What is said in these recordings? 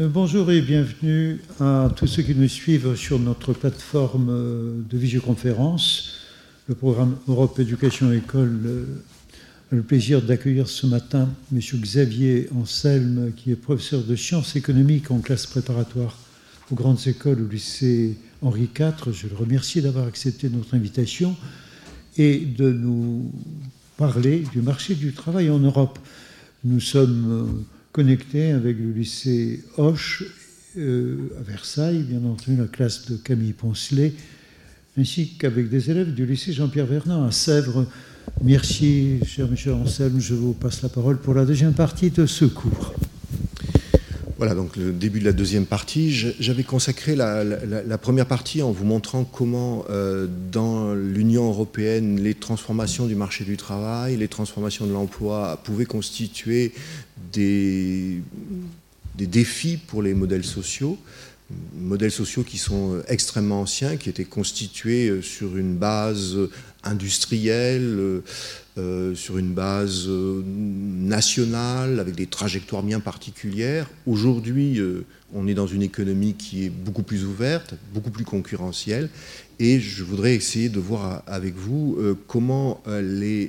Euh, bonjour et bienvenue à tous ceux qui nous suivent sur notre plateforme euh, de visioconférence. Le programme Europe Éducation École euh, le plaisir d'accueillir ce matin M. Xavier Anselme, qui est professeur de sciences économiques en classe préparatoire aux grandes écoles au lycée Henri IV. Je le remercie d'avoir accepté notre invitation et de nous parler du marché du travail en Europe. Nous sommes connecté avec le lycée Hoche euh, à Versailles, bien entendu la classe de Camille Poncelet, ainsi qu'avec des élèves du lycée Jean-Pierre Vernant à Sèvres. Merci, cher Michel Anselme. Je vous passe la parole pour la deuxième partie de ce cours. Voilà, donc le début de la deuxième partie. J'avais consacré la, première partie en vous montrant comment, euh, dans l'Union européenne, les transformations du marché du travail, les transformations de l'emploi pouvaient constituer des, défis pour les modèles sociaux. Modèles sociaux qui sont extrêmement anciens, qui étaient constitués sur une base industrielle, euh, sur une base nationale, avec des trajectoires bien particulières. Aujourd'hui, on est dans une économie qui est beaucoup plus ouverte, beaucoup plus concurrentielle, et je voudrais essayer de voir avec vous comment les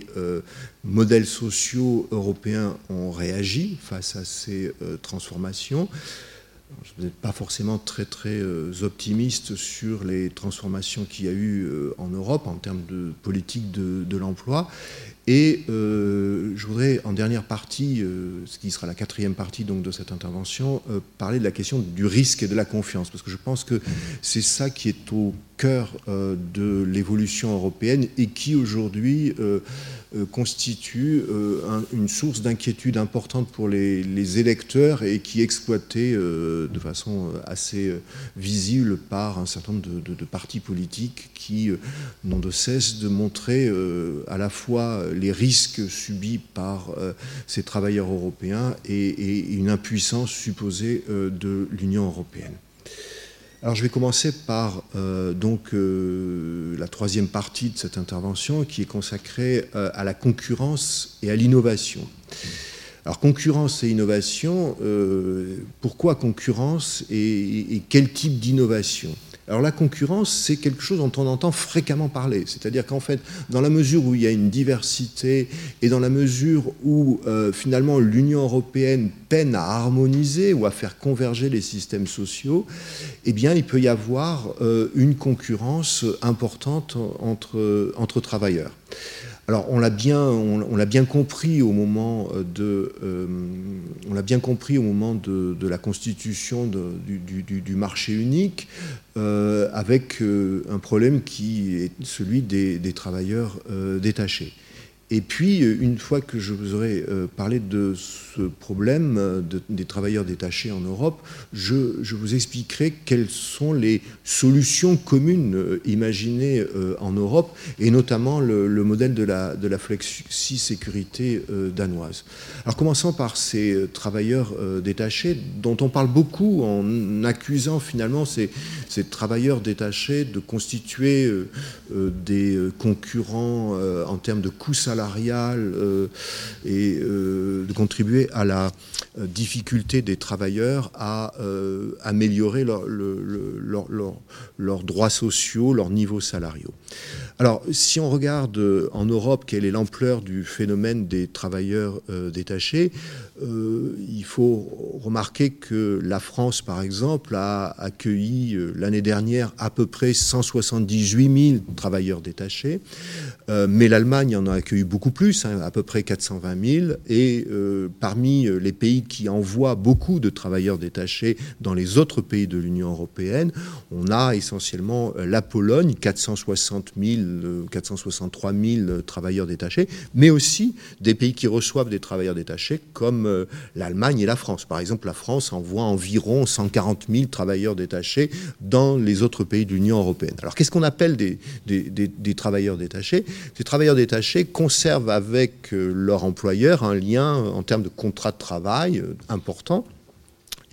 modèles sociaux européens ont réagi face à ces transformations je n'êtes pas forcément très très euh, optimiste sur les transformations qu'il y a eu euh, en Europe en termes de politique de, l'emploi. Et euh, je voudrais, en dernière partie, ce qui sera la quatrième partie donc, de cette intervention, parler de la question du risque et de la confiance, parce que je pense que c'est ça qui est au cœur de l'évolution européenne et qui aujourd'hui euh, constitue euh, une source d'inquiétude importante pour les, électeurs et qui est exploitée euh, de façon assez visible par un certain nombre de, partis politiques qui n'ont de cesse de montrer à la fois les risques subis par ces travailleurs européens et une impuissance supposée de l'Union européenne. Alors je vais commencer par euh, euh, la troisième partie de cette intervention qui est consacrée euh, à la concurrence et à l'innovation. Alors concurrence et innovation, pourquoi concurrence et quel type d'innovation? Alors la concurrence, c'est quelque chose dont on entend fréquemment parler. C'est-à-dire qu'en fait, dans la mesure où il y a une diversité et dans la mesure où euh, finalement l'Union européenne peine à harmoniser ou à faire converger les systèmes sociaux, eh bien il peut y avoir euh, une concurrence importante entre, entre travailleurs. Alors on l'a bien, compris au moment de, euh, l'a constitution du, marché unique, euh, avec euh, un problème qui est celui des travailleurs détachés. Et puis, euh, une fois que je vous aurai euh, parlé de ce problème euh, des travailleurs détachés en Europe, je, vous expliquerai quelles sont les solutions communes imaginées en Europe, et notamment le, modèle de la, de flexi-sécurité danoise. Alors, commençons par ces travailleurs détachés, dont on parle beaucoup en accusant finalement ces, ces travailleurs détachés de constituer des concurrents en termes de coûts salariés euh, et euh, de contribuer à la euh, difficulté des travailleurs à améliorer leurs droits sociaux, leurs niveaux salariaux. Alors, si on regarde en Europe quelle est l'ampleur du phénomène des travailleurs détachés, il faut remarquer que la France, par exemple, a accueilli l'année dernière à peu près 178 000 travailleurs détachés, mais l'Allemagne en a accueilli beaucoup plus, hein, à peu près 420 000. Et euh, parmi euh, les pays qui envoient beaucoup de travailleurs détachés dans les autres pays de l'Union européenne, on a essentiellement euh, la Pologne, 460 000, 463 000 travailleurs détachés, mais aussi des pays qui reçoivent des travailleurs détachés comme l'Allemagne et la France. Par exemple, la France envoie environ 140 000 travailleurs détachés dans les autres pays de l'Union européenne. Alors qu'est-ce qu'on appelle des, travailleurs détachés? Ces travailleurs détachés concernent avec euh, leur employeur un lien en termes de contrat de travail euh,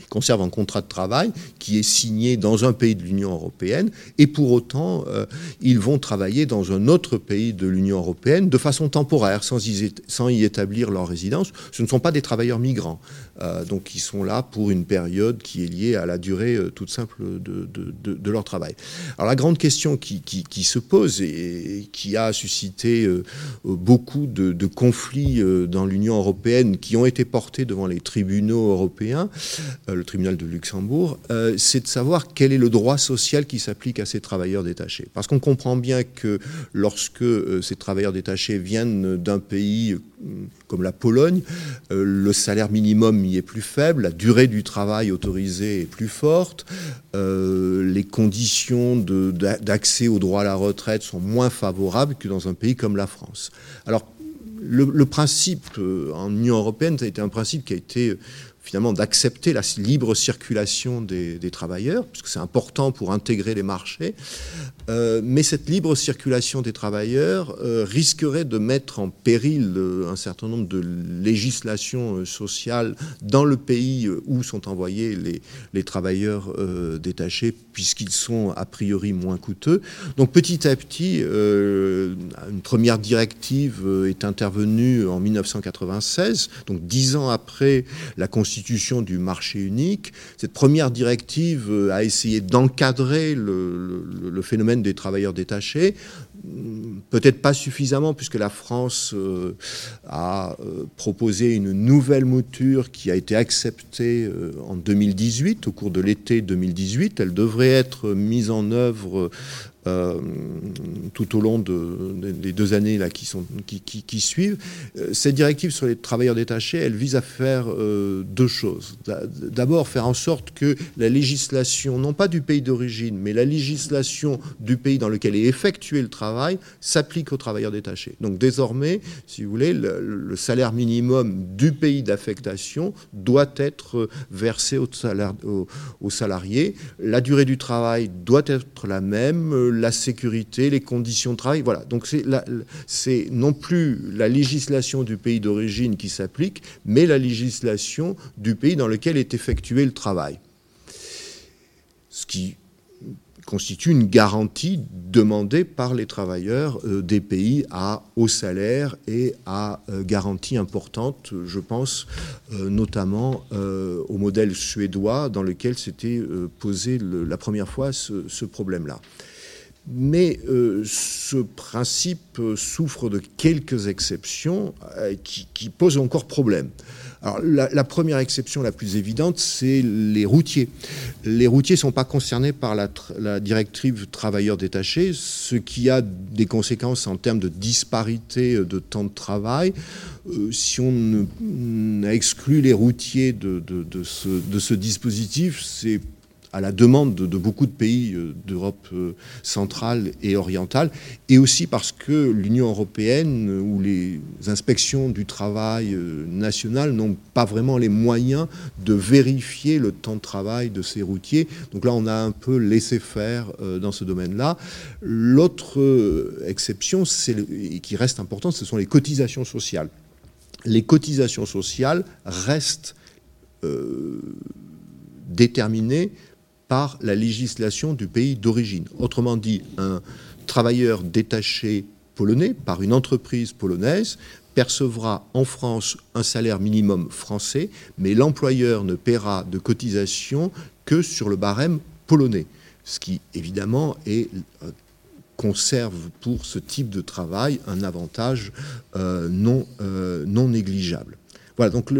important. conservent un contrat de travail qui est signé dans un pays de l'Union européenne, et pour autant, euh, ils vont travailler dans un autre pays de l'Union européenne de façon temporaire, sans y, établir leur résidence. Ce ne sont pas des travailleurs migrants, euh, donc ils sont là pour une période qui est liée à la durée toute simple de, leur travail. Alors la grande question qui, se pose et, qui a suscité beaucoup de conflits dans l'Union européenne qui ont été portés devant les tribunaux européens, euh, le tribunal de Luxembourg, euh, c'est de savoir quel est le droit social qui s'applique à ces travailleurs détachés. Parce qu'on comprend bien que lorsque euh, ces travailleurs détachés viennent d'un pays comme la Pologne, le salaire minimum y est plus faible, la durée du travail autorisé est plus forte, les conditions d'accès au droit à la retraite sont moins favorables que dans un pays comme la France. Alors le, principe euh, en Union européenne, ça a été un principe qui a été euh, finalement d'accepter la libre circulation des, travailleurs, puisque c'est important pour intégrer les marchés. Euh, mais cette libre circulation des travailleurs risquerait de mettre en péril un certain nombre de législations sociales dans le pays où sont envoyés les, travailleurs détachés puisqu'ils sont a priori moins coûteux. Donc petit à petit, euh, une première directive euh, est intervenue en 1996, donc dix ans après la constitution du marché unique. Cette première directive euh, a essayé d'encadrer le, phénomène des travailleurs détachés, peut-être pas suffisamment puisque la France a proposé une nouvelle mouture qui a été acceptée en 2018, au cours de l'été 2018. Elle devrait être mise en œuvre euh, tout au long des deux années qui, suivent. Euh, cette directive sur les travailleurs détachés, elle vise à faire euh, deux choses. D'abord, faire en sorte que la législation, non pas du pays d'origine, mais la législation du pays dans lequel est effectué le travail, s'applique aux travailleurs détachés. Donc désormais, si vous voulez, le, salaire minimum du pays d'affectation doit être versé aux, aux salariés. La durée du travail doit être la même la sécurité, les conditions de travail. Voilà. Donc c'est non plus la législation du pays d'origine qui s'applique, mais la législation du pays dans lequel est effectué le travail. Ce qui constitue une garantie demandée par les travailleurs euh, des pays à haut salaire et à euh, garantie importante, je pense euh, notamment au modèle suédois dans lequel s'était posé la première fois ce problème-là. Mais euh, ce principe souffre de quelques exceptions euh, qui, posent encore problème. Alors, la, première exception la plus évidente, c'est les routiers. Les routiers ne sont pas concernés par la, directive travailleurs détachés, ce qui a des conséquences en termes de disparité de temps de travail. Euh, si on exclut les routiers de ce dispositif, c'est à la demande de, beaucoup de pays euh, d'Europe euh, centrale et orientale, et aussi parce que l'Union européenne euh, ou les inspections du travail national n'ont pas vraiment les moyens de vérifier le temps de travail de ces routiers. Donc là, on a un peu laissé faire dans ce domaine-là. L'autre exception, et qui reste importante, ce sont les cotisations sociales. Les cotisations sociales restent déterminées par la législation du pays d'origine. Autrement dit, un travailleur détaché polonais par une entreprise polonaise percevra en France un salaire minimum français, mais l'employeur ne paiera de cotisation que sur le barème polonais, ce qui évidemment euh, conserve pour ce type de travail un avantage euh, euh, non négligeable. Voilà, donc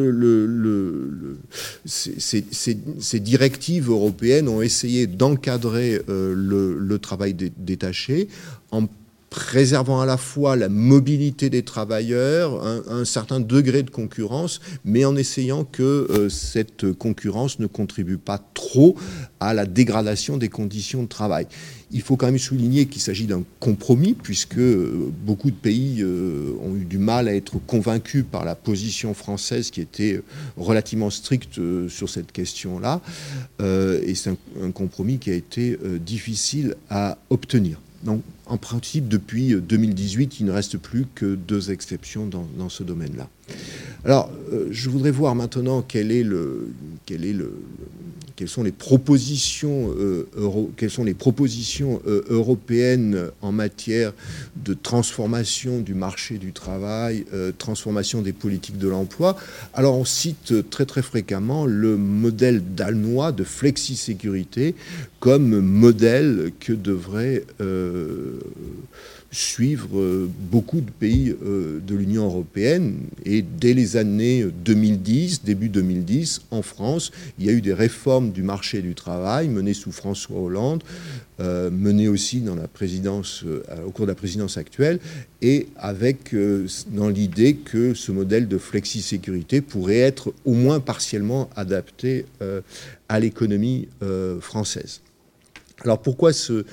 ces, directives européennes ont essayé d'encadrer euh, le, travail détaché en préservant à la fois la mobilité des travailleurs, un, certain degré de concurrence, mais en essayant que euh, cette concurrence ne contribue pas trop à la dégradation des conditions de travail. Il faut quand même souligner qu'il s'agit d'un compromis, puisque euh, beaucoup de pays euh, ont eu du mal à être convaincus par la position française qui était relativement stricte sur cette question-là. et c'est un, compromis qui a été difficile à obtenir. Donc, en principe, depuis 2018, il ne reste plus que deux exceptions dans, ce domaine-là. Alors, euh, je voudrais voir maintenant quel est le, quel est le, quelles sont les propositions, les propositions européennes en matière de transformation du marché du travail, transformation des politiques de l'emploi. Alors on cite très très fréquemment le modèle danois de flexi-sécurité comme modèle que devrait suivre euh, beaucoup de pays euh, de l'Union européenne. Et dès les années 2010, début 2010, en France, il y a eu des réformes du marché du travail menées sous François Hollande, euh, menées aussi dans la présidence, au cours de la présidence actuelle, et avec dans l'idée que ce modèle de flexi-sécurité pourrait être au moins partiellement adapté à l'économie française. Alors pourquoi ce,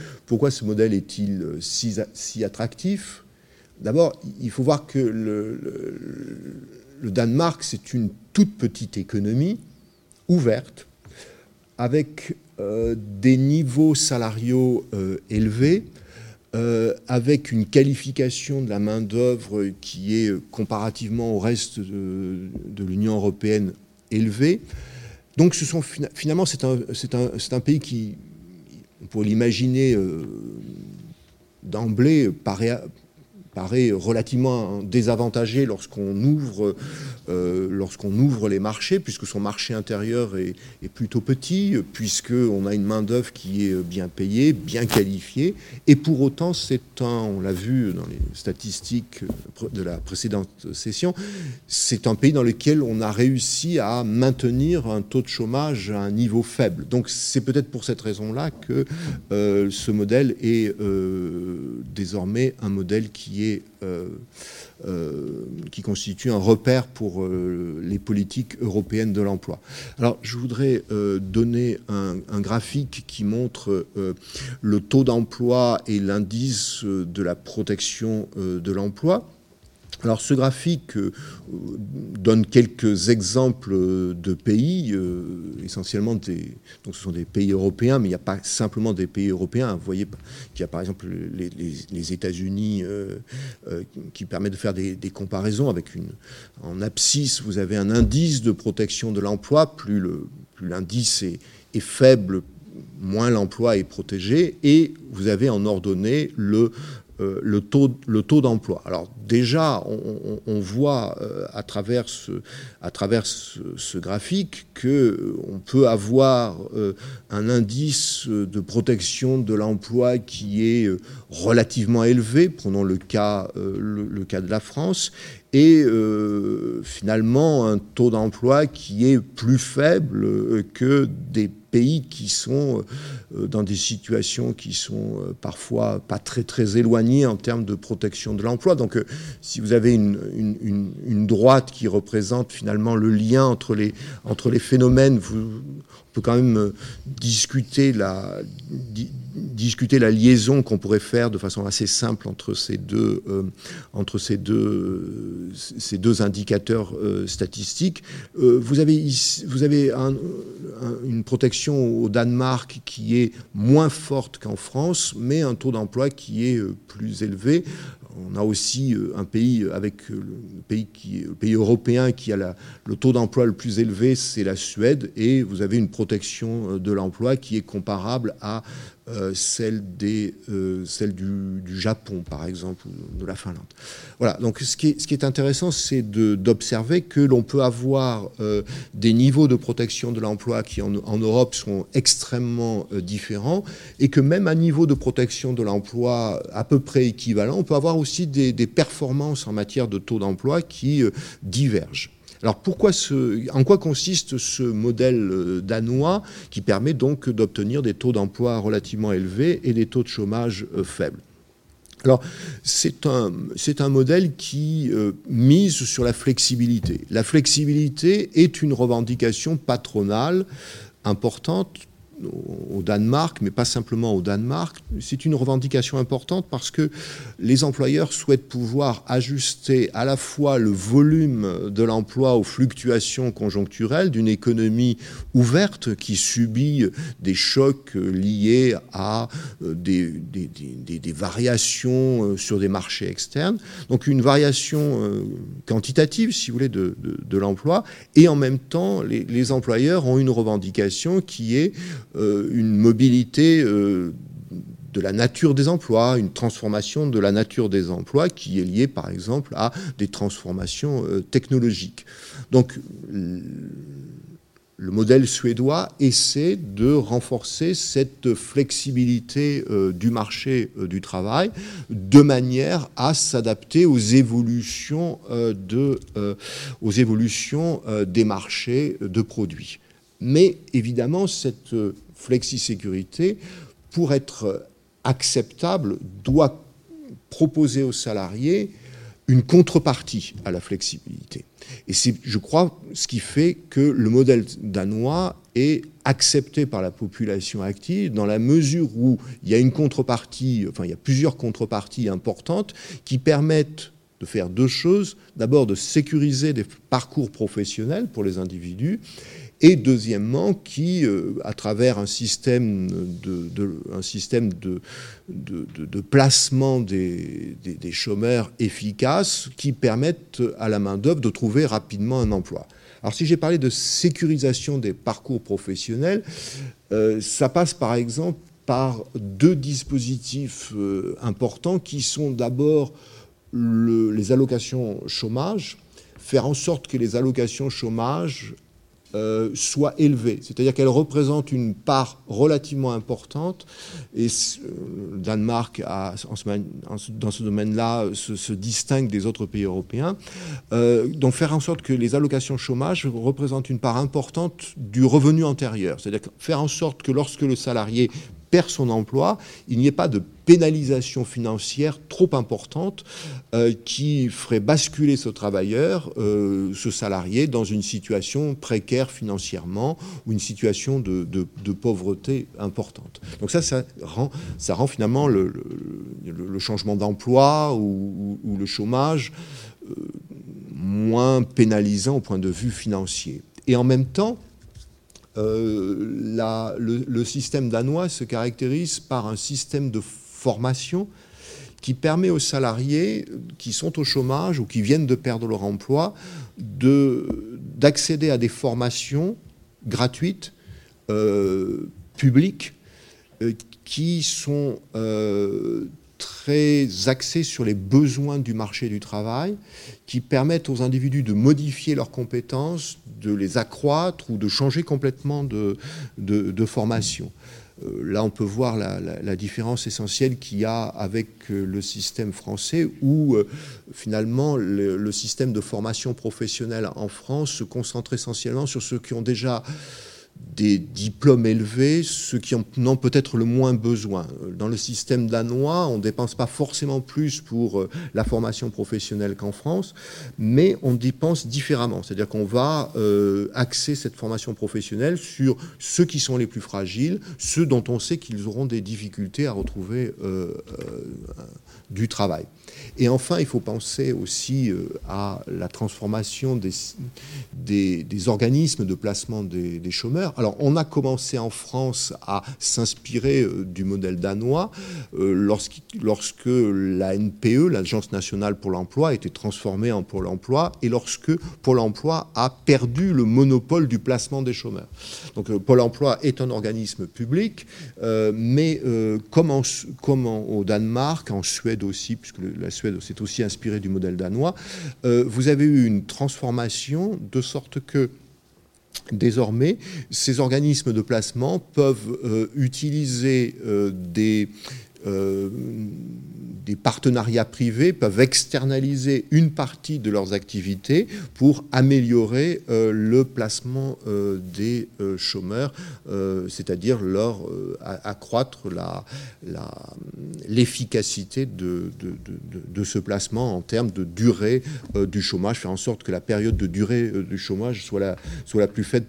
modèle est-il euh, si, attractif? D'abord, il faut voir que le, Danemark, c'est une toute petite économie ouverte, avec euh, des niveaux salariaux euh, élevés, avec une qualification de la main-d'œuvre qui est comparativement au reste de, l'Union européenne élevée. Donc finalement, c'est un, un, pays qui, on pourrait l'imaginer euh, d'emblée, paraît, relativement désavantagé lorsqu'on ouvre, euh, lorsqu'on ouvre les marchés, puisque son marché intérieur est, plutôt petit, puisqu'on a une main-d'œuvre qui est bien payée, bien qualifiée, et pour autant, c'est un, on l'a vu dans les statistiques de la précédente session, c'est un pays dans lequel on a réussi à maintenir un taux de chômage à un niveau faible. Donc c'est peut-être pour cette raison-là que euh, ce modèle est euh, désormais un modèle qui est euh, euh, qui constitue un repère pour euh, les politiques européennes de l'emploi. Alors, je voudrais donner un, graphique qui montre le taux d'emploi et l'indice de la protection de l'emploi. Alors ce graphique euh, donne quelques exemples de pays, euh, essentiellement des, donc ce sont des pays européens, mais il n'y a pas simplement des pays européens. Vous voyez qu'il y a par exemple les, États-Unis euh, qui permet de faire des, comparaisons avec une en abscisse vous avez un indice de protection de l'emploi, plus l'indice est, faible, moins l'emploi est protégé, et vous avez en ordonnée le le taux, le taux d'emploi. Alors déjà, on, voit euh, à travers ce, à travers ce, graphique que euh, on peut avoir un indice de protection de l'emploi qui est relativement élevé. Prenons le cas, le, cas de la France et finalement un taux d'emploi qui est plus faible que des pays qui sont euh, dans des situations qui sont euh, parfois pas très très éloignées en termes de protection de l'emploi. Donc euh, si vous avez une, une, droite qui représente finalement le lien entre les, entre les phénomènes, vous, on peut quand même discuter la, discuter la liaison qu'on pourrait faire de façon assez simple entre ces deux, entre ces deux, ces deux indicateurs statistiques. vous avez, vous avez une protection au Danemark qui est moins forte qu'en France, mais un taux d'emploi qui est euh, plus élevé. On a aussi euh, un pays avec euh, le pays, qui, pays européen qui a la, le taux d'emploi le plus élevé, c'est la Suède, et vous avez une protection de l'emploi qui est comparable à euh, celle, euh, du, Japon, par exemple, ou de la Finlande. Voilà, donc ce qui est, intéressant, c'est d'observer que l'on peut avoir euh, des niveaux de protection de l'emploi qui, en, Europe, sont extrêmement différents, et que même à niveau de protection de l'emploi à peu près équivalent, on peut avoir aussi des performances en matière de taux d'emploi qui divergent. Alors pourquoi ce, en quoi consiste ce modèle euh, danois qui permet donc d'obtenir des taux d'emploi relativement élevés et des taux de chômage euh, faibles? Alors, c'est un, modèle qui euh, mise sur la flexibilité. La flexibilité est une revendication patronale importante au, Danemark, mais pas simplement au Danemark. C'est une revendication importante parce que les employeurs souhaitent pouvoir ajuster à la fois le volume de l'emploi aux fluctuations conjoncturelles d'une économie ouverte qui subit des chocs liés à euh, des, variations euh, sur des marchés externes. Donc une variation euh, quantitative, si vous voulez, de, l'emploi. Et en même temps, les, employeurs ont une revendication qui est une mobilité de la nature des emplois, une transformation de la nature des emplois qui est liée par exemple à des transformations technologiques. Donc le modèle suédois essaie de renforcer cette flexibilité euh, du marché euh, du travail de manière à s'adapter euh, aux évolutions des marchés de produits. Mais évidemment, cette flexi-sécurité, pour être acceptable, doit proposer aux salariés une contrepartie à la flexibilité. Et c'est, je crois, ce qui fait que le modèle danois est accepté par la population active dans la mesure où il y a une contrepartie, enfin il y a plusieurs contreparties importantes qui permettent de faire deux choses. D'abord de sécuriser des parcours professionnels pour les individus et deuxièmement qui, euh, à travers un système de, placement des, des, chômeurs efficaces, qui permettent à la main-d'œuvre de trouver rapidement un emploi. Alors si j'ai parlé de sécurisation des parcours professionnels, euh, ça passe par exemple par deux dispositifs euh, importants qui sont d'abord les allocations chômage, faire en sorte que les allocations chômage euh, soit élevée, c'est-à-dire qu'elle représente une part relativement importante, et le euh, Danemark, a, dans ce domaine-là, se, distingue des autres pays européens, euh, donc faire en sorte que les allocations chômage représentent une part importante du revenu antérieur, c'est-à-dire faire en sorte que lorsque le salarié perd son emploi, il n'y ait pas de pénalisation financière trop importante euh, qui ferait basculer ce travailleur, euh, ce salarié, dans une situation précaire financièrement ou une situation de, pauvreté importante. Donc ça, ça rend, finalement le, changement d'emploi ou, le chômage euh, moins pénalisant au point de vue financier. Et en même temps, euh, le, système danois se caractérise par un système de formation qui permet aux salariés qui sont au chômage ou qui viennent de perdre leur emploi d'accéder à des formations gratuites, euh, publiques, euh, qui sont très axés sur les besoins du marché du travail, qui permettent aux individus de modifier leurs compétences, de les accroître ou de changer complètement de, formation. Euh, là, on peut voir la, différence essentielle qu'il y a avec euh, le système français, où euh, finalement le, le, système de formation professionnelle en France se concentre essentiellement sur ceux qui ont déjà des diplômes élevés, ceux qui en ont peut-être le moins besoin. Dans le système danois, on ne dépense pas forcément plus pour euh, la formation professionnelle qu'en France, mais on dépense différemment. C'est-à-dire qu'on va euh, axer cette formation professionnelle sur ceux qui sont les plus fragiles, ceux dont on sait qu'ils auront des difficultés à retrouver euh, du travail. Et enfin, il faut penser aussi euh, à la transformation des, des, organismes de placement des, chômeurs. Alors, on a commencé en France à s'inspirer euh, du modèle danois euh, lorsque, lorsque la NPE, l'Agence nationale pour l'emploi, a été transformée en Pôle emploi et lorsque Pôle emploi a perdu le monopole du placement des chômeurs. Donc, Pôle emploi est un organisme public, mais comme, comme au Danemark, en Suède aussi, puisque la Suède s'est aussi inspirée du modèle danois, euh, vous avez eu une transformation de sorte que Désormais, ces organismes de placement peuvent euh, utiliser euh, des euh, des partenariats privés peuvent externaliser une partie de leurs activités pour améliorer euh, le placement euh, des chômeurs, c'est-à-dire leur accroître l'efficacité de, de, ce placement en termes de durée du chômage, faire en sorte que la période de durée du chômage soit la, soit la plus faible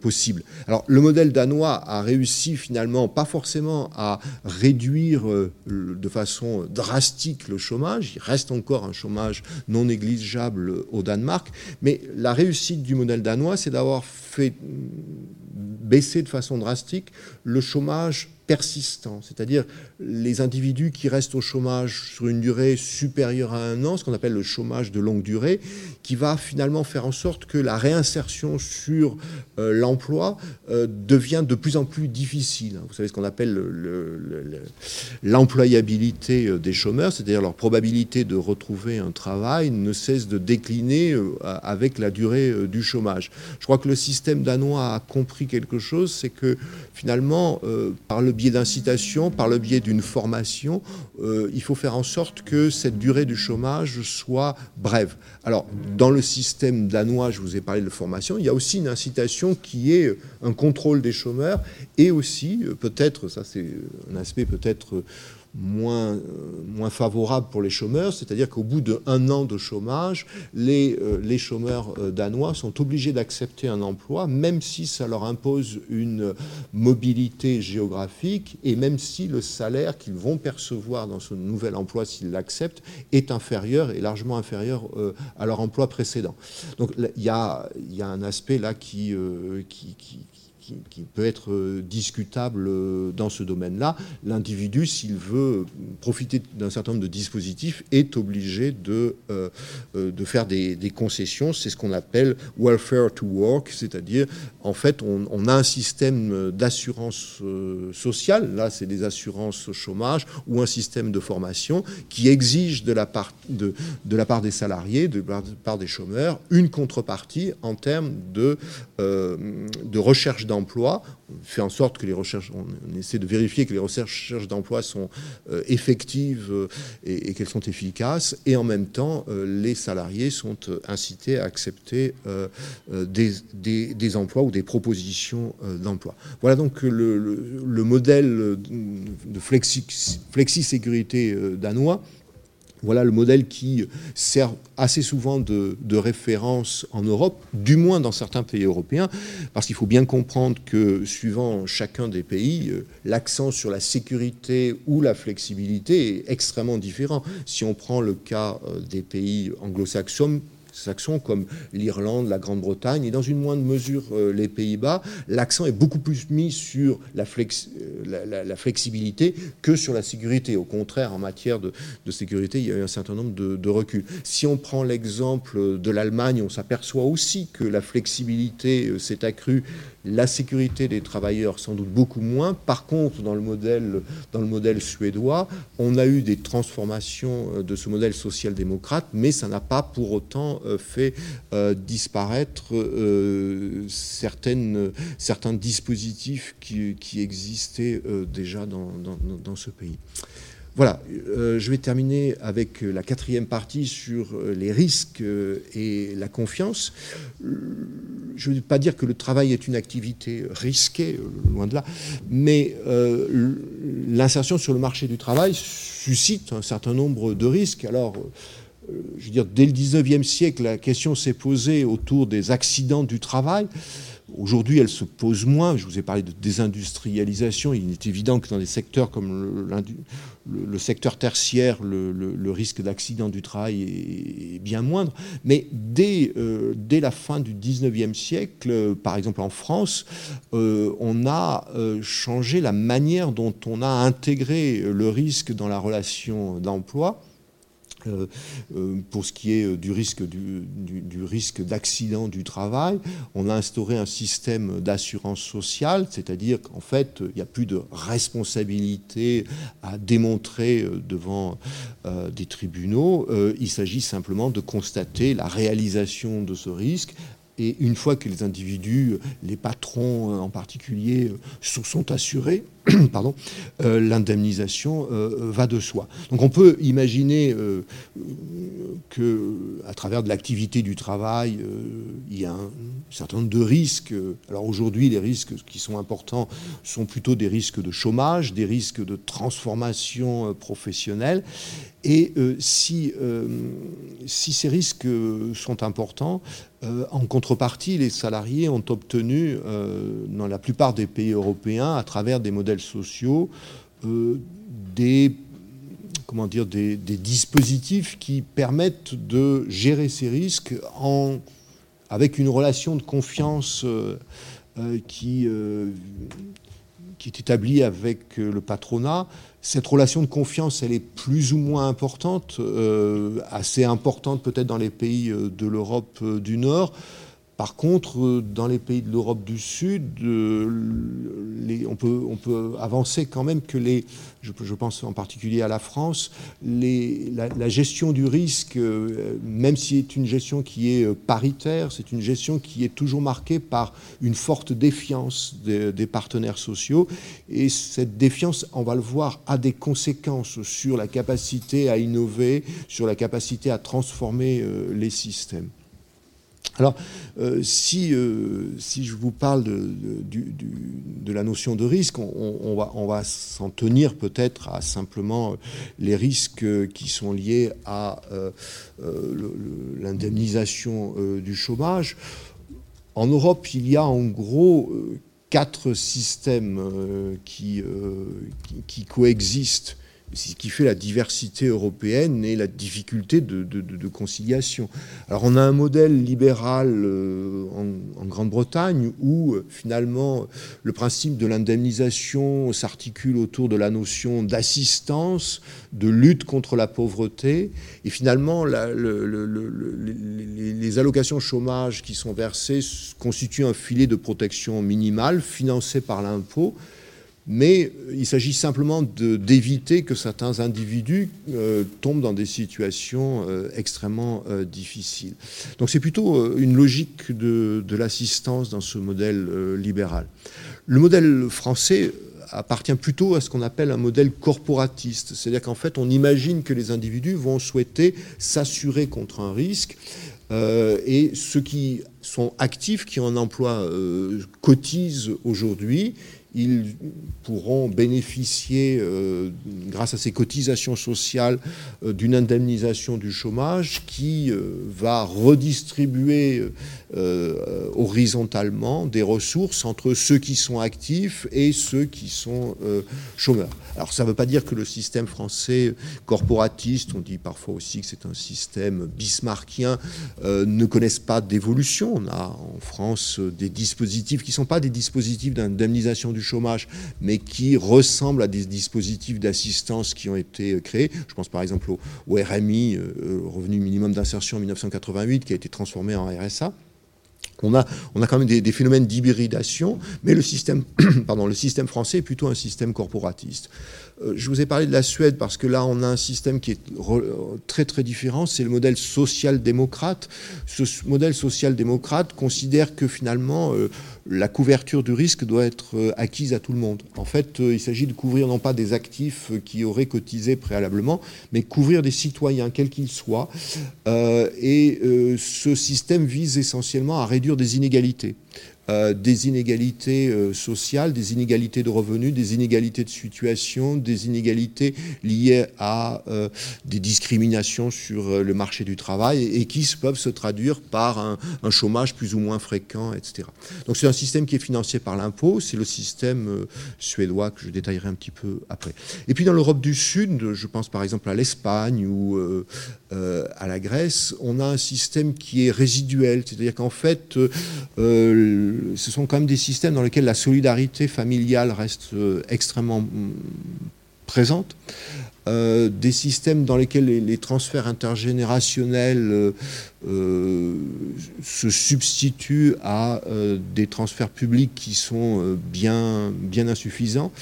possible. Alors le modèle danois a réussi finalement pas forcément à réduire euh, de façon drastique le chômage, il reste encore un chômage non négligeable au Danemark, mais la réussite du modèle danois, c'est d'avoir fait baisser de façon drastique le chômage persistant, c'est-à-dire les individus qui restent au chômage sur une durée supérieure à un an, ce qu'on appelle le chômage de longue durée, qui va finalement faire en sorte que la réinsertion sur euh, l'emploi euh, devient de plus en plus difficile. Vous savez ce qu'on appelle l'employabilité le, euh, des chômeurs, c'est-à-dire leur probabilité de retrouver un travail ne cesse de décliner avec la durée du chômage. Je crois que le système danois a compris quelque chose, c'est que finalement, par le biais d'incitation, par le biais d'une formation, euh, il faut faire en sorte que cette durée du chômage soit brève. Alors, dans le système danois, je vous ai parlé de formation, il y a aussi une incitation qui est un contrôle des chômeurs et aussi, euh, peut-être, ça c'est un aspect peut-être moins, euh, moins favorable pour les chômeurs, c'est-à-dire qu'au bout d'un an de chômage, les, euh, les chômeurs euh, danois sont obligés d'accepter un emploi, même si ça leur impose une mobilité géographique et même si le salaire qu'ils vont percevoir dans ce nouvel emploi, s'ils l'acceptent, est inférieur et largement inférieur à leur emploi précédent. Donc il y a, y a, un aspect là qui, qui, qui qui, peut être euh, discutable euh, dans ce domaine-là. L'individu, s'il veut profiter d'un certain nombre de dispositifs, est obligé de, euh, de faire des, concessions. C'est ce qu'on appelle welfare to work, c'est-à-dire, en fait, on, a un système d'assurance sociale, là c'est des assurances au chômage, ou un système de formation qui exige de la part, de, de la part des salariés, de la part des chômeurs, une contrepartie en termes de, de recherche d'emploi emploi, on fait en sorte que les recherches, on, essaie de vérifier que les recherches d'emploi sont euh, effectives euh, et, qu'elles sont efficaces, et en même temps, euh, les salariés sont incités à accepter des, emplois ou des propositions d'emploi. Voilà donc le, modèle de flexi-sécurité danois voilà le modèle qui sert assez souvent de, référence en Europe, du moins dans certains pays européens, parce qu'il faut bien comprendre que suivant chacun des pays, euh, l'accent sur la sécurité ou la flexibilité est extrêmement différent. Si on prend le cas euh, des pays anglo-saxons, saxons comme l'Irlande, la Grande-Bretagne et dans une moindre mesure euh, les Pays-Bas, l'accent est beaucoup plus mis sur la, euh, la, flexibilité que sur la sécurité. Au contraire, en matière de, sécurité, il y a eu un certain nombre de, de reculs. Si on prend l'exemple de l'Allemagne, on s'aperçoit aussi que la flexibilité euh, s'est accrue la sécurité des travailleurs sans doute beaucoup moins. Par contre, dans le modèle, suédois, on a eu des transformations euh, de ce modèle social-démocrate, mais ça n'a pas pour autant euh, fait euh, disparaître certains dispositifs qui, existaient déjà dans ce pays. Voilà, euh, je vais terminer avec euh, la quatrième partie sur euh, les risques et la confiance. Je ne veux pas dire que le travail est une activité risquée, loin de là, mais l'insertion sur le marché du travail suscite un certain nombre de risques. Alors, je veux dire, dès le 19e siècle, la question s'est posée autour des accidents du travail. Aujourd'hui, elle se pose moins. Je vous ai parlé de désindustrialisation. Il est évident que dans des secteurs comme le, secteur tertiaire, le, risque d'accident du travail est, bien moindre. Mais dès, euh, la fin du 19e siècle, par exemple en France, euh, on a euh, changé la manière dont on a intégré le risque dans la relation d'emploi. Euh, euh, pour ce qui est euh, du risque du, risque d'accident du travail, on a instauré un système d'assurance sociale, c'est-à-dire qu'en fait, il n'y a plus de responsabilité à démontrer devant des tribunaux. il s'agit simplement de constater la réalisation de ce risque et une fois que les individus, les patrons en particulier, sont assurés, pardon, l'indemnisation va de soi. Donc on peut imaginer que, à travers de l'activité du travail, il y a un certain nombre de risques. Alors aujourd'hui, les risques qui sont importants sont plutôt des risques de chômage, des risques de transformation professionnelle. Et si, si ces risques sont importants, euh, en contrepartie, les salariés ont obtenu, euh, dans la plupart des pays européens, à travers des modèles sociaux, euh, des, comment dire, des, dispositifs qui permettent de gérer ces risques avec une relation de confiance qui, qui est établie avec le patronat cette relation de confiance, elle est plus ou moins importante, euh, assez importante peut-être dans les pays euh, de l'Europe euh, du Nord. Par contre, dans les pays de l'Europe du Sud, on, peut, on, peut, avancer quand même que les, je, pense en particulier à la France, la, gestion du risque, euh, même si c'est une gestion qui est euh, paritaire, c'est une gestion qui est toujours marquée par une forte défiance des, partenaires sociaux. Et cette défiance, on va le voir, a des conséquences sur la capacité à innover, sur la capacité à transformer euh, les systèmes. Alors, euh, si, euh, si je vous parle de, de, la notion de risque, on, va, s'en tenir peut-être à simplement les risques qui sont liés à euh, l'indemnisation du chômage. En Europe, il y a en gros quatre systèmes qui coexistent c'est ce qui fait la diversité européenne et la difficulté de, conciliation. Alors on a un modèle libéral euh, en, Grande-Bretagne où euh, finalement le principe de l'indemnisation s'articule autour de la notion d'assistance, de lutte contre la pauvreté, et finalement les, allocations chômage qui sont versées constituent un filet de protection minimale financé par l'impôt mais il s'agit simplement d'éviter que certains individus euh, tombent dans des situations euh, extrêmement euh, difficiles. Donc c'est plutôt une logique de, l'assistance dans ce modèle libéral. Le modèle français appartient plutôt à ce qu'on appelle un modèle corporatiste, c'est-à-dire qu'en fait on imagine que les individus vont souhaiter s'assurer contre un risque. et ceux qui sont actifs, qui ont un emploi, cotisent aujourd'hui ils pourront bénéficier, euh, grâce à ces cotisations sociales, euh, d'une indemnisation du chômage qui euh, va redistribuer horizontalement des ressources entre ceux qui sont actifs et ceux qui sont chômeurs. Alors ça ne veut pas dire que le système français corporatiste, on dit parfois aussi que c'est un système bismarckien, ne connaisse pas d'évolution. On a en France des dispositifs qui ne sont pas des dispositifs d'indemnisation du chômage, mais qui ressemblent à des dispositifs d'assistance qui ont été euh, créés. Je pense par exemple au, RMI, euh, revenu minimum d'insertion en 1988, qui a été transformé en RSA. On a, on a quand même des, phénomènes d'hybridation, mais le système, pardon, le système français est plutôt un système corporatiste. Euh, je vous ai parlé de la Suède parce que là, on a un système qui est très très différent. C'est le modèle social-démocrate. Ce modèle social-démocrate considère que finalement, euh, la couverture du risque doit être euh, acquise à tout le monde. En fait, il s'agit de couvrir non pas des actifs qui auraient cotisé préalablement, mais couvrir des citoyens, quels qu'ils soient. et ce système vise essentiellement à réduire des inégalités. Euh, des inégalités euh, sociales, des inégalités de revenus, des inégalités de situation, des inégalités liées à euh, des discriminations sur le marché du travail et, qui peuvent se traduire par un, chômage plus ou moins fréquent, etc. Donc c'est un système qui est financé par l'impôt, c'est le système suédois que je détaillerai un petit peu après. Et puis dans l'Europe du Sud, je pense par exemple à l'Espagne ou à la Grèce, on a un système qui est résiduel, c'est-à-dire qu'en fait, ce sont quand même des systèmes dans lesquels la solidarité familiale reste euh, extrêmement mm, présente. euh, des systèmes dans lesquels les, transferts intergénérationnels euh, se substituent à des transferts publics qui sont bien, bien insuffisants.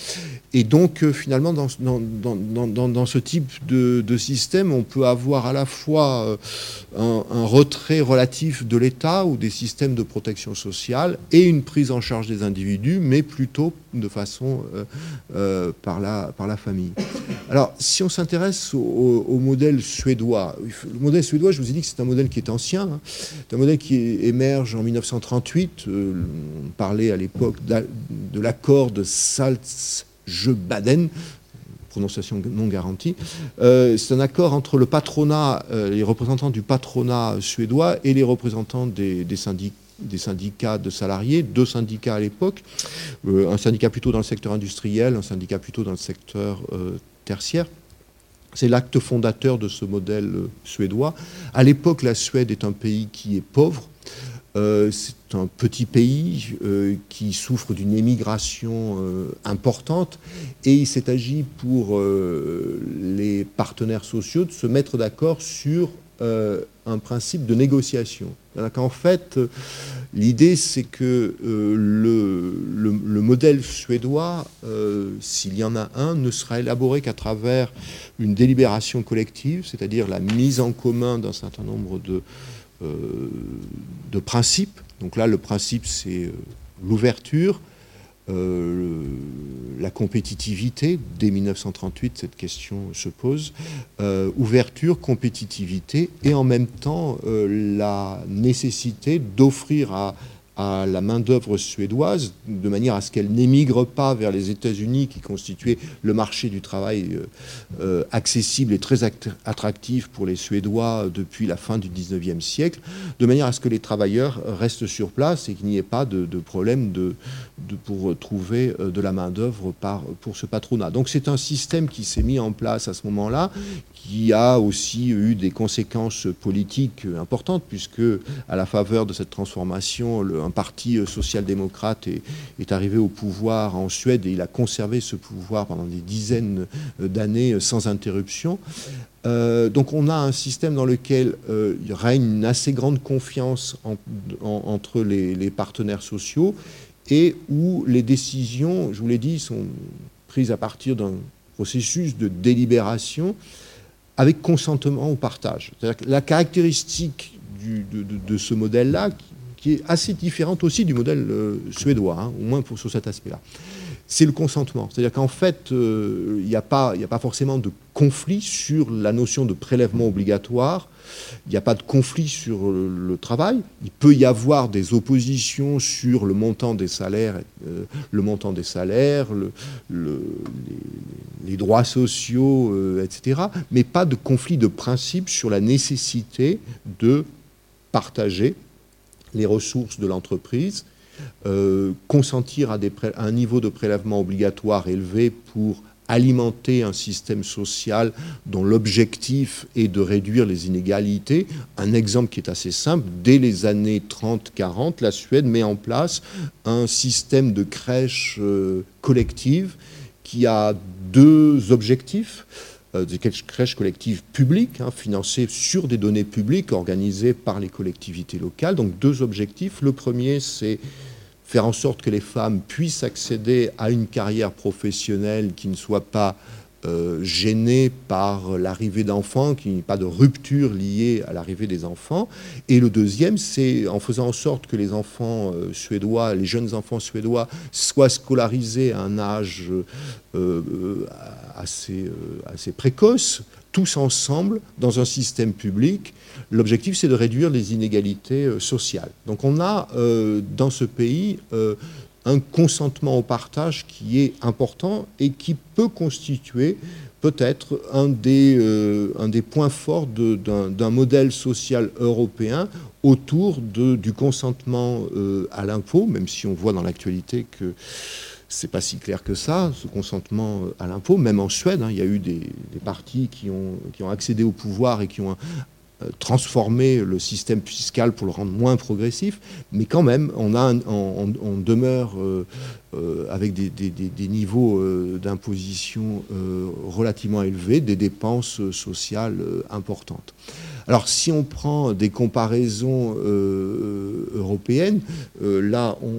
Et donc, finalement, dans, dans, dans, ce type de, système, on peut avoir à la fois un, retrait relatif de l'État ou des systèmes de protection sociale et une prise en charge des individus, mais plutôt de façon par, la, par la famille. Alors, si on s'intéresse au, modèle suédois, le modèle suédois, je vous ai dit que c'est un modèle qui est ancien. C'est un modèle qui émerge en 1938. Euh, on parlait à l'époque de l'accord de Salzgebaden, prononciation non garantie. Euh, c'est un accord entre le patronat, euh, les représentants du patronat suédois et les représentants des syndicats de salariés, deux syndicats à l'époque, un syndicat plutôt dans le secteur industriel, un syndicat plutôt dans le secteur tertiaire. C'est l'acte fondateur de ce modèle euh, suédois. À l'époque, la Suède est un pays qui est pauvre. Euh, c'est un petit pays euh, qui souffre d'une émigration importante et il s'est agi pour les partenaires sociaux de se mettre d'accord sur un principe de négociation. En fait, l'idée, c'est que euh, le, modèle suédois, euh, s'il y en a un, ne sera élaboré qu'à travers une délibération collective, c'est-à-dire la mise en commun d'un certain nombre de, euh, de principes. Donc là, le principe, c'est l'ouverture, euh, la compétitivité, dès 1938, cette question se pose, euh, ouverture, compétitivité, et en même temps euh, la nécessité d'offrir à la main-d'œuvre suédoise, de manière à ce qu'elle n'émigre pas vers les États-Unis, qui constituaient le marché du travail accessible et très attractif pour les Suédois depuis la fin du 19e siècle, de manière à ce que les travailleurs restent sur place et qu'il n'y ait pas de, problème de, pour trouver euh, de la main-d'œuvre pour ce patronat. Donc c'est un système qui s'est mis en place à ce moment-là, qui a aussi eu des conséquences politiques importantes, puisque à la faveur de cette transformation, un parti social-démocrate est, arrivé au pouvoir en Suède et il a conservé ce pouvoir pendant des dizaines d'années sans interruption. Euh, donc on a un système dans lequel euh, il règne une assez grande confiance entre les, partenaires sociaux et où les décisions, je vous l'ai dit, sont prises à partir d'un processus de délibération avec consentement au partage. la caractéristique de, ce modèle-là, qui, est assez différente aussi du modèle euh, suédois, hein, au moins pour, sur cet aspect-là, c'est le consentement. C'est-à-dire qu'en fait, euh, il n'y a, pas, a pas forcément de conflit sur la notion de prélèvement obligatoire il n'y a pas de conflit sur le, travail. Il peut y avoir des oppositions sur le montant des salaires, euh, le montant des salaires, les, droits sociaux, euh, etc. Mais pas de conflit de principe sur la nécessité de partager les ressources de l'entreprise, euh, consentir à, à un niveau de prélèvement obligatoire élevé pour alimenter un système social dont l'objectif est de réduire les inégalités. Un exemple qui est assez simple, dès les années 30-40, la Suède met en place un système de crèche euh, collective qui a deux objectifs des crèches collectives publiques, hein, financées sur des données publiques, organisées par les collectivités locales. Donc deux objectifs. Le premier, c'est faire en sorte que les femmes puissent accéder à une carrière professionnelle qui ne soit pas euh, gênée par l'arrivée d'enfants, qu'il n'y ait pas de rupture liée à l'arrivée des enfants. Et le deuxième, c'est en faisant en sorte que les enfants euh, suédois, les jeunes enfants suédois, soient scolarisés à un âge euh, assez, assez précoce, tous ensemble, dans un système public L'objectif, c'est de réduire les inégalités sociales. Donc on a dans ce pays un consentement au partage qui est important et qui peut constituer peut-être un, des, un des points forts d'un modèle social européen autour de, du consentement à l'impôt, même si on voit dans l'actualité que c'est pas si clair que ça, ce consentement à l'impôt. Même en Suède, hein, il y a eu des, des partis qui ont, qui ont accédé au pouvoir et qui ont transformer le système fiscal pour le rendre moins progressif, mais quand même, on, demeure avec des, niveaux d'imposition relativement élevés, des dépenses sociales importantes. Alors si on prend des comparaisons euh, européennes, euh, là on,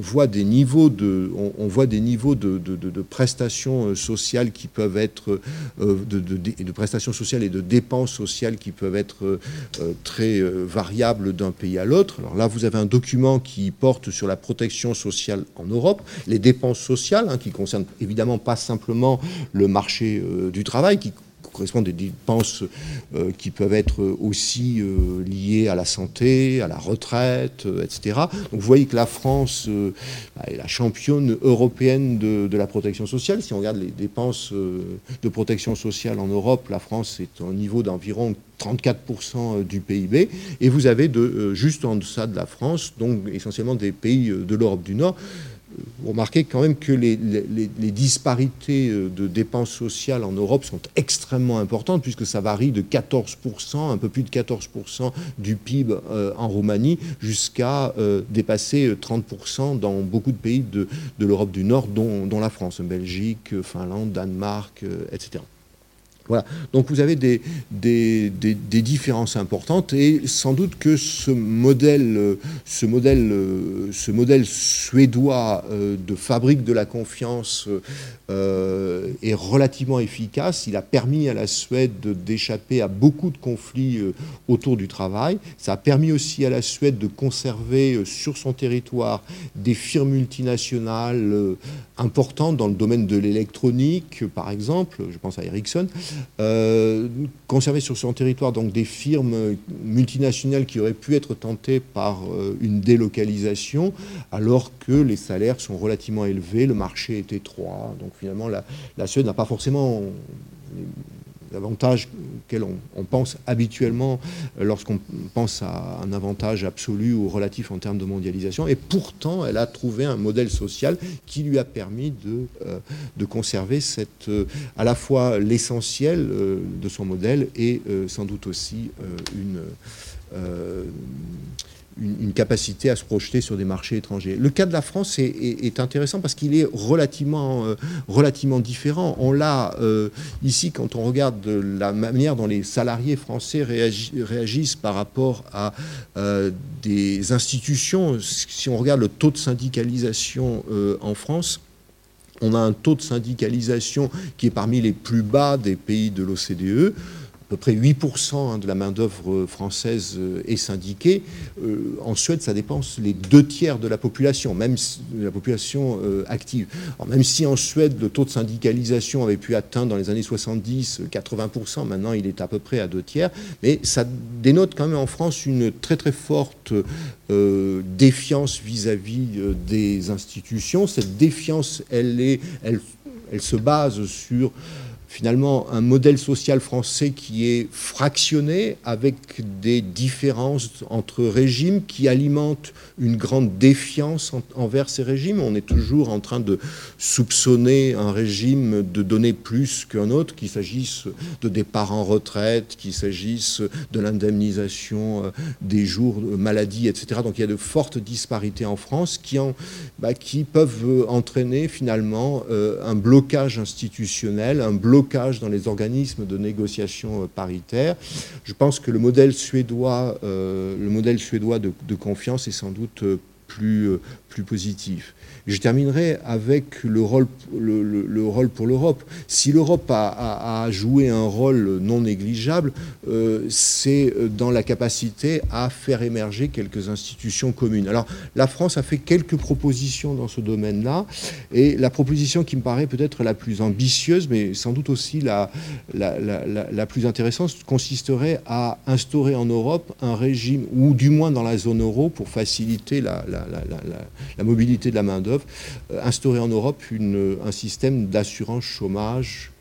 voit des niveaux de, on, voit des niveaux de, prestations sociales qui peuvent être de, prestations sociales et de dépenses sociales qui peuvent être euh, très variables d'un pays à l'autre. Alors là vous avez un document qui porte sur la protection sociale en Europe, les dépenses sociales hein, qui concernent évidemment pas simplement le marché du travail, qui correspondent des dépenses euh, qui peuvent être aussi euh, liées à la santé, à la retraite, euh, etc. Donc vous voyez que la France bah, est la championne européenne de, la protection sociale. Si on regarde les dépenses de protection sociale en Europe, la France est au niveau d'environ 34% du PIB, et vous avez juste en deçà de la France, donc essentiellement des pays de l'Europe du Nord, vous remarquez quand même que les, disparités euh, de dépenses sociales en Europe sont extrêmement importantes, puisque ça varie de 14%, un peu plus de 14% du PIB euh, en Roumanie, jusqu'à euh, dépasser 30% dans beaucoup de pays de, l'Europe du Nord, dont, dont, la France, Belgique, Finlande, Danemark, etc. Donc vous avez des, différences importantes et sans doute que ce modèle, ce modèle, ce modèle suédois euh, de fabrique de la confiance euh, est relativement efficace. Il a permis à la Suède d'échapper à beaucoup de conflits euh, autour du travail. Ça a permis aussi à la Suède de conserver sur son territoire des firmes multinationales importantes dans le domaine de l'électronique, par exemple. Je pense à Ericsson. Euh, conserver sur son territoire donc des firmes multinationales qui auraient pu être tentées par euh, une délocalisation, alors que les salaires sont relativement élevés, le marché est étroit. Donc finalement, la, la Suède n'a pas forcément avantages auxquels on, pense habituellement lorsqu'on pense à un avantage absolu ou relatif en termes de mondialisation. Et pourtant, elle a trouvé un modèle social qui lui a permis de, euh, de conserver cette, euh, à la fois l'essentiel euh, de son modèle et sans doute aussi une une, capacité à se projeter sur des marchés étrangers. Le cas de la France est, intéressant parce qu'il est relativement, euh, relativement différent. On l'a euh, ici quand on regarde la manière dont les salariés français réagissent par rapport à euh, des institutions. Si on regarde le taux de syndicalisation en France, on a un taux de syndicalisation qui est parmi les plus bas des pays de l'OCDE peu près 8% hein, de la main-d'œuvre française euh, est syndiquée. Euh, en Suède, ça dépense les deux tiers de la population, même de la population euh, active. Alors, même si en Suède, le taux de syndicalisation avait pu atteindre dans les années 70 80%, maintenant il est à peu près à deux tiers, mais ça dénote quand même en France une très très forte défiance vis-à-vis des institutions. Cette défiance, elle, est, elle, elle se base sur finalement un modèle social français qui est fractionné avec des différences entre régimes qui alimentent une grande défiance envers ces régimes. On est toujours en train de soupçonner un régime de donner plus qu'un autre, qu'il s'agisse de départ en retraite, qu'il s'agisse de l'indemnisation euh, des jours de maladie, etc. Donc il y a de fortes disparités en France qui, bah, peuvent euh, entraîner finalement euh, un blocage institutionnel, un blocage dans les organismes de négociation euh, paritaire. Je pense que le modèle suédois, euh, le modèle suédois de, confiance est sans doute euh, plus, plus positif. Je terminerai avec le rôle, le, rôle pour l'Europe. Si l'Europe a, joué un rôle non négligeable, euh, c'est dans la capacité à faire émerger quelques institutions communes. Alors, la France a fait quelques propositions dans ce domaine-là, et la proposition qui me paraît peut-être la plus ambitieuse, mais sans doute aussi la, la plus intéressante, consisterait à instaurer en Europe un régime, ou du moins dans la zone euro, pour faciliter la, mobilité de la main-d'œuvre euh, instaurer en Europe un système d'assurance chômage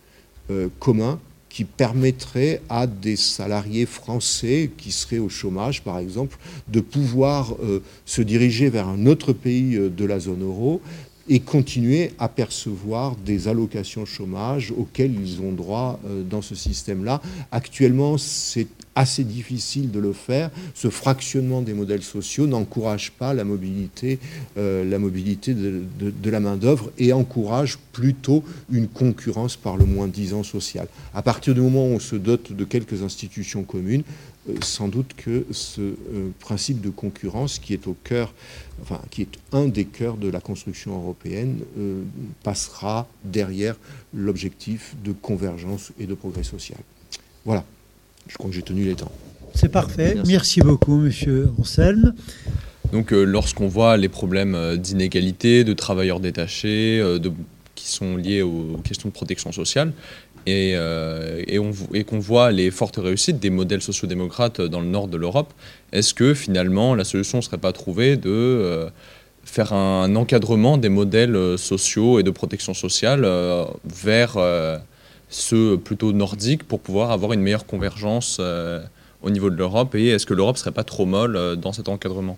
euh, commun qui permettrait à des salariés français qui seraient au chômage, par exemple, de pouvoir euh, se diriger vers un autre pays de la zone euro et continuer à percevoir des allocations chômage auxquelles ils ont droit dans ce système-là. Actuellement, c'est assez difficile de le faire. Ce fractionnement des modèles sociaux n'encourage pas la mobilité, euh, la mobilité de, la main-d'œuvre et encourage plutôt une concurrence par le moins-disant social. À partir du moment où on se dote de quelques institutions communes, euh, sans doute que ce euh, principe de concurrence qui est au cœur, enfin, qui est un des cœurs de la construction européenne, passera derrière l'objectif de convergence et de progrès social. Voilà. Je crois que j'ai tenu les temps. C'est parfait. Merci. beaucoup, monsieur Anselme. Donc, euh, lorsqu'on voit les problèmes euh, d'inégalité, de travailleurs détachés, euh, qui sont liés aux questions de protection sociale, et, et qu'on voit les fortes réussites des modèles sociodémocrates dans le nord de l'Europe, est-ce que finalement la solution ne serait pas trouvée de faire un encadrement des modèles sociaux et de protection sociale vers ceux plutôt nordiques pour pouvoir avoir une meilleure convergence euh, au niveau de l'Europe Et est-ce que l'Europe ne serait pas trop molle euh, dans cet encadrement?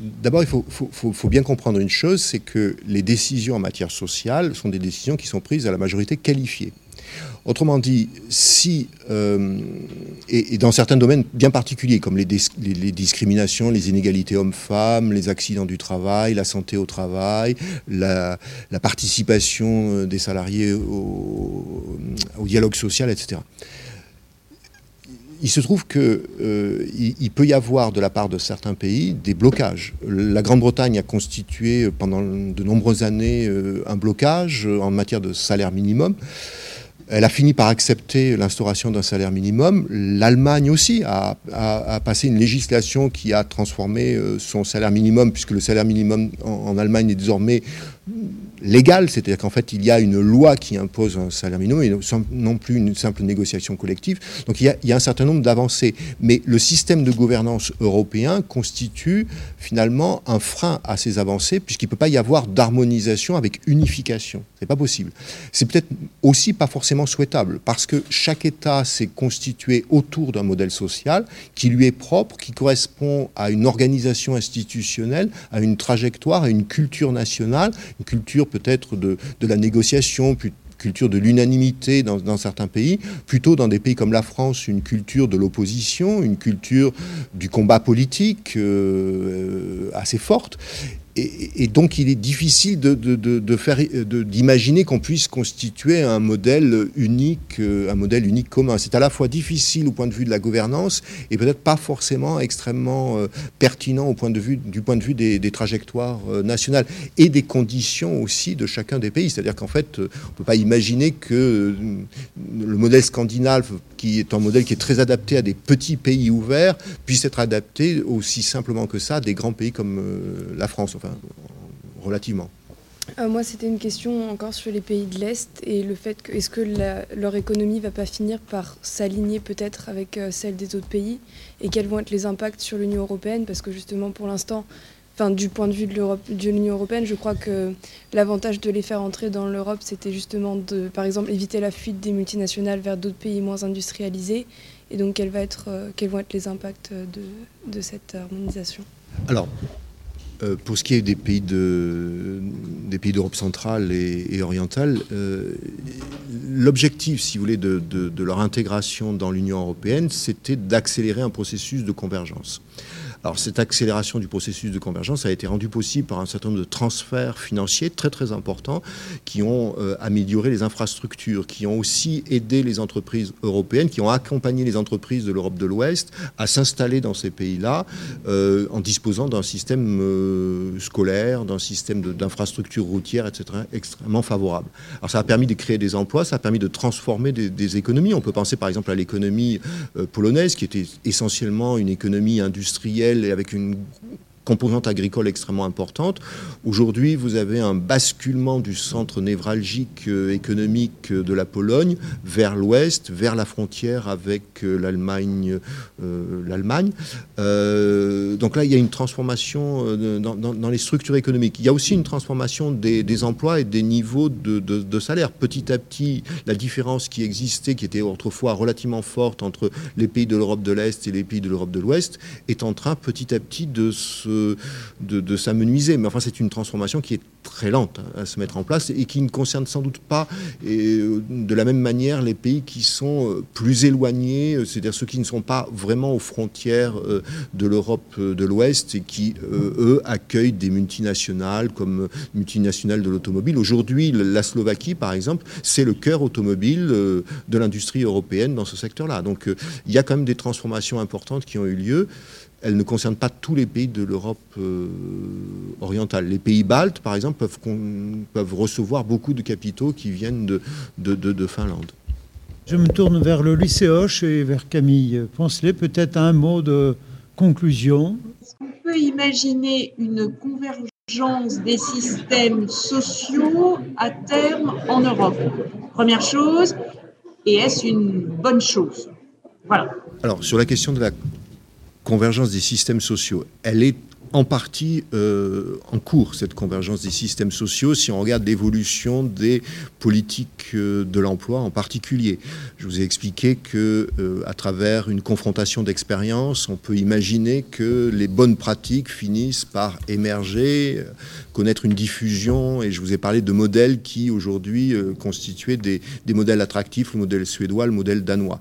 D'abord, il faut, faut, bien comprendre une chose, c'est que les décisions en matière sociale sont des décisions qui sont prises à la majorité qualifiée. Autrement dit, si, euh, et, dans certains domaines bien particuliers, comme les, discriminations, les inégalités hommes-femmes, les accidents du travail, la santé au travail, la, participation euh, des salariés au, dialogue social, etc. Il se trouve qu'il euh, il peut y avoir de la part de certains pays des blocages. La Grande-Bretagne a constitué pendant de nombreuses années un blocage en matière de salaire minimum. Elle a fini par accepter l'instauration d'un salaire minimum. L'Allemagne aussi a, passé une législation qui a transformé euh, son salaire minimum, puisque le salaire minimum en Allemagne est désormais légal, c'est-à-dire qu'en fait, il y a une loi qui impose un salaire minimum et non plus une simple négociation collective. Donc il y a, un certain nombre d'avancées. Mais le système de gouvernance européen constitue finalement un frein à ces avancées, puisqu'il ne peut pas y avoir d'harmonisation avec unification. Ce n'est pas possible. C'est peut-être aussi pas forcément souhaitable, parce que chaque État s'est constitué autour d'un modèle social qui lui est propre, qui correspond à une organisation institutionnelle, à une trajectoire, à une culture nationale, une culture peut-être de, la négociation, culture de l'unanimité dans, certains pays, plutôt dans des pays comme la France, une culture de l'opposition, une culture du combat politique euh, assez forte et, donc il est difficile d'imaginer qu'on puisse constituer un modèle unique, euh, un modèle unique commun. C'est à la fois difficile au point de vue de la gouvernance et peut-être pas forcément extrêmement euh, pertinent au point de vue, du point de vue des, trajectoires euh, nationales et des conditions aussi de chacun des pays. C'est-à-dire qu'en fait, on ne peut pas imaginer que le modèle scandinave, qui est un modèle qui est très adapté à des petits pays ouverts, puisse être adapté aussi simplement que ça à des grands pays comme la France relativement. Euh, moi, c'était une question encore sur les pays de l'Est et le fait que est-ce que leur économie va pas finir par s'aligner peut-être avec euh, celle des autres pays et quels vont être les impacts sur l'Union européenne? Parce que justement pour l'instant, enfin du point de vue de l'Union européenne, je crois que l'avantage de les faire entrer dans l'Europe, c'était justement de, par exemple, éviter la fuite des multinationales vers d'autres pays moins industrialisés et donc quels, va être, euh, quels vont être les impacts de, de cette harmonisation Alors, euh, pour ce qui est des pays de, pays d'Europe centrale et, orientale, euh, l'objectif, si vous voulez, de leur intégration dans l'Union européenne, c'était d'accélérer un processus de convergence. Alors cette accélération du processus de convergence a été rendue possible par un certain nombre de transferts financiers très très importants qui ont euh, amélioré les infrastructures, qui ont aussi aidé les entreprises européennes, qui ont accompagné les entreprises de l'Europe de l'Ouest à s'installer dans ces pays-là euh, en disposant d'un système euh, scolaire, d'un système d'infrastructures routières, etc., extrêmement favorable. Alors ça a permis de créer des emplois, ça a permis de transformer des, économies. On peut penser par exemple à l'économie polonaise qui était essentiellement une économie industrielle avec une composante agricole extrêmement importante. Aujourd'hui, vous avez un basculement du centre névralgique euh, économique de la Pologne vers l'ouest, vers la frontière avec euh, l'Allemagne. Euh, donc là, il y a une transformation dans, les structures économiques. Il y a aussi une transformation des, emplois et des niveaux de, de, salaire. Petit à petit, la différence qui existait, qui était autrefois relativement forte entre les pays de l'Europe de l'Est et les pays de l'Europe de l'Ouest, est en train petit à petit de se de, s'amenuiser. Mais enfin, c'est une transformation qui est très lente à se mettre en place et qui ne concerne sans doute pas et, de la même manière les pays qui sont plus éloignés, c'est-à-dire ceux qui ne sont pas vraiment aux frontières de l'Europe de l'Ouest et qui, eux, accueillent des multinationales comme multinationales de l'automobile. Aujourd'hui, la Slovaquie, par exemple, c'est le cœur automobile de l'industrie européenne dans ce secteur-là. Donc il y a quand même des transformations importantes qui ont eu lieu. Elles ne concernent pas tous les pays de l'Europe euh, orientale. Les pays baltes, par exemple, peuvent, peuvent, recevoir beaucoup de capitaux qui viennent de, de, de, Finlande. Je me tourne vers le lycée Hoche et vers Camille Poncelet. Peut-être un mot de conclusion. Est-ce qu'on peut imaginer une convergence des systèmes sociaux à terme en Europe? Première chose, et est-ce une bonne chose? Voilà. Alors, sur la question de la convergence des systèmes sociaux, elle est en partie euh, en cours, cette convergence des systèmes sociaux, si on regarde l'évolution des politiques euh, de l'emploi en particulier. Je vous ai expliqué que euh, à travers une confrontation d'expériences, on peut imaginer que les bonnes pratiques finissent par émerger, connaître une diffusion, et je vous ai parlé de modèles qui aujourd'hui constituaient des, des modèles attractifs, le modèle suédois, le modèle danois.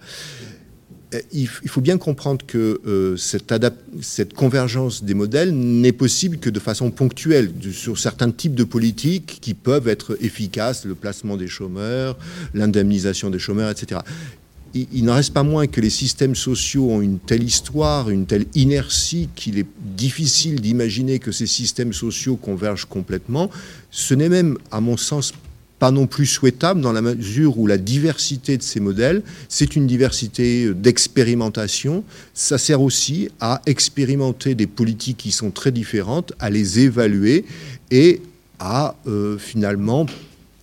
Euh, il faut bien comprendre que euh, cette, convergence des modèles n'est possible que de façon ponctuelle sur certains types de politiques qui peuvent être efficaces, le placement des chômeurs, l'indemnisation des chômeurs, etc. Il, il n'en reste pas moins que les systèmes sociaux ont une telle histoire, une telle inertie qu'il est difficile d'imaginer que ces systèmes sociaux convergent complètement. Ce n'est même, à mon sens, pas non plus souhaitable dans la mesure où la diversité de ces modèles, c'est une diversité d'expérimentation. Ça sert aussi à expérimenter des politiques qui sont très différentes, à les évaluer et à euh, finalement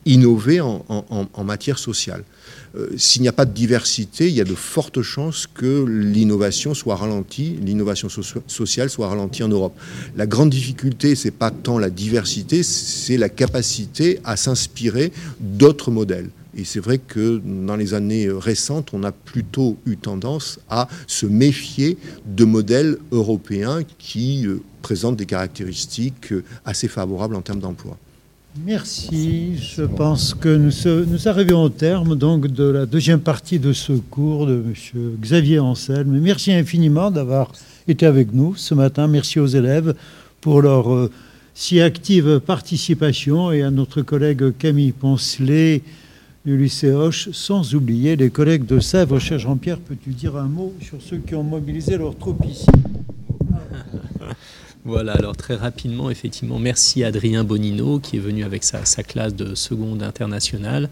innover en matière sociale. Euh, s'il n'y a pas de diversité, il y a de fortes chances que l'innovation soit ralentie, l'innovation sociale soit ralentie en Europe. La grande difficulté, c'est pas tant la diversité, c'est la capacité à s'inspirer d'autres modèles. Et c'est vrai que dans les années récentes, on a plutôt eu tendance à se méfier de modèles européens qui euh, présentent des caractéristiques euh, assez favorables en termes d'emploi. Merci. Je pense que nous, arrivons au terme donc de la deuxième partie de ce cours de M. Xavier Anselme. Merci infiniment d'avoir été avec nous ce matin. Merci aux élèves pour leur euh, si active participation et à notre collègue Camille Poncelet du lycée Hoche, sans oublier les collègues de Sèvres. Cher Jean-Pierre, peux-tu dire un mot sur ceux qui ont mobilisé leurs troupes ici? Voilà, alors très rapidement, effectivement, merci Adrien Bonino qui est venu avec sa, classe de seconde internationale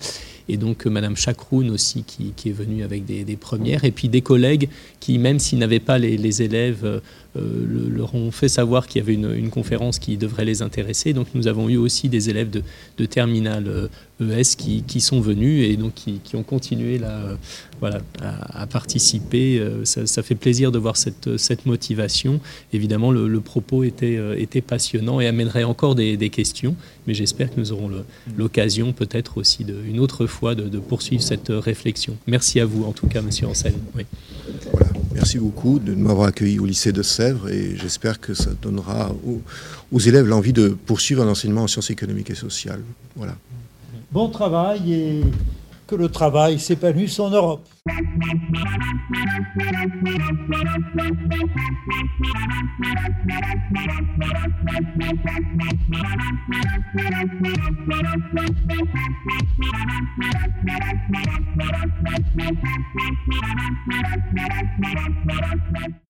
et donc euh, Madame Chakroun aussi qui, est venue avec des, premières et puis des collègues qui, même s'ils n'avaient pas les, élèves, euh, euh, leur ont fait savoir qu'il y avait une, conférence qui devrait les intéresser. Donc nous avons eu aussi des élèves de, de terminale ES qui, qui, sont venus et donc qui, qui ont continué là, euh, voilà, à, participer. Ça, ça, fait plaisir de voir cette, cette motivation. Évidemment, le, le propos était, euh, était, passionnant et amènerait encore des, des questions, mais j'espère que nous aurons l'occasion peut-être aussi de, une autre fois de, de, poursuivre cette réflexion. Merci à vous en tout cas, Monsieur Anselme. Oui. Voilà. Merci beaucoup de m'avoir accueilli au lycée de Sèvres et j'espère que ça donnera aux, aux élèves l'envie de poursuivre un enseignement en sciences économiques et sociales. Voilà bon travail et le travail s'épanouisse en Europe.